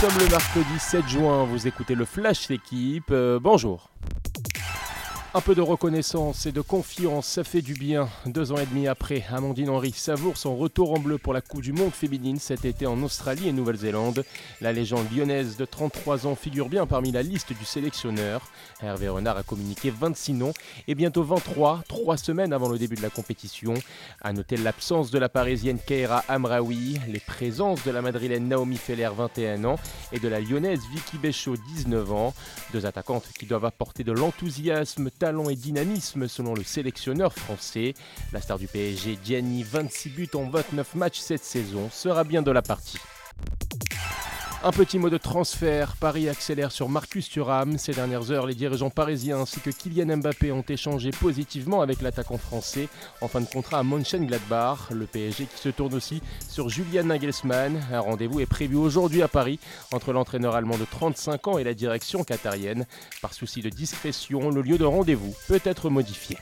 sommes le mercredi 7 juin, vous écoutez le Flash L'équipe, euh, bonjour. Un peu de reconnaissance et de confiance, ça fait du bien. Deux ans et demi après, Amandine Henry savoure son retour en bleu pour la Coupe du Monde féminine cet été en Australie et Nouvelle-Zélande. La légende lyonnaise de 33 ans figure bien parmi la liste du sélectionneur. Hervé Renard a communiqué 26 noms et bientôt 23, trois semaines avant le début de la compétition. A noter l'absence de la parisienne Keira Amraoui, les présences de la madrilène Naomi Feller 21 ans et de la lyonnaise Vicky Béchaud 19 ans. Deux attaquantes qui doivent apporter de l'enthousiasme talent et dynamisme selon le sélectionneur français. La star du PSG, Gianni, 26 buts en 29 matchs cette saison, sera bien de la partie. Un petit mot de transfert. Paris accélère sur Marcus Thuram. Ces dernières heures, les dirigeants parisiens ainsi que Kylian Mbappé ont échangé positivement avec l'attaquant français en fin de contrat à Mönchengladbach. Le PSG qui se tourne aussi sur Julian Nagelsmann. Un rendez-vous est prévu aujourd'hui à Paris entre l'entraîneur allemand de 35 ans et la direction qatarienne. Par souci de discrétion, le lieu de rendez-vous peut être modifié.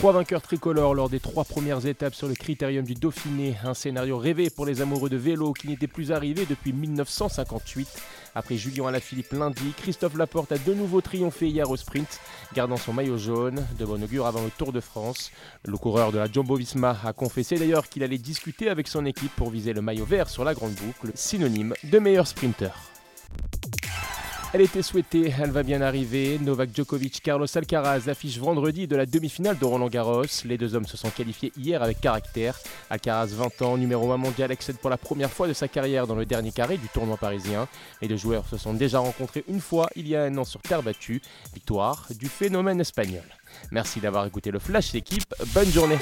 Trois vainqueurs tricolores lors des trois premières étapes sur le critérium du Dauphiné, un scénario rêvé pour les amoureux de vélo qui n'était plus arrivé depuis 1958. Après Julien Alaphilippe lundi, Christophe Laporte a de nouveau triomphé hier au sprint, gardant son maillot jaune, de bon augure avant le Tour de France. Le coureur de la Jumbo Visma a confessé d'ailleurs qu'il allait discuter avec son équipe pour viser le maillot vert sur la grande boucle, synonyme de meilleur sprinter. Elle était souhaitée, elle va bien arriver. Novak Djokovic, Carlos Alcaraz affiche vendredi de la demi-finale de Roland Garros. Les deux hommes se sont qualifiés hier avec caractère. Alcaraz, 20 ans, numéro 1 mondial, accède pour la première fois de sa carrière dans le dernier carré du tournoi parisien. Les deux joueurs se sont déjà rencontrés une fois il y a un an sur terre battue. Victoire du phénomène espagnol. Merci d'avoir écouté le Flash l'équipe. Bonne journée.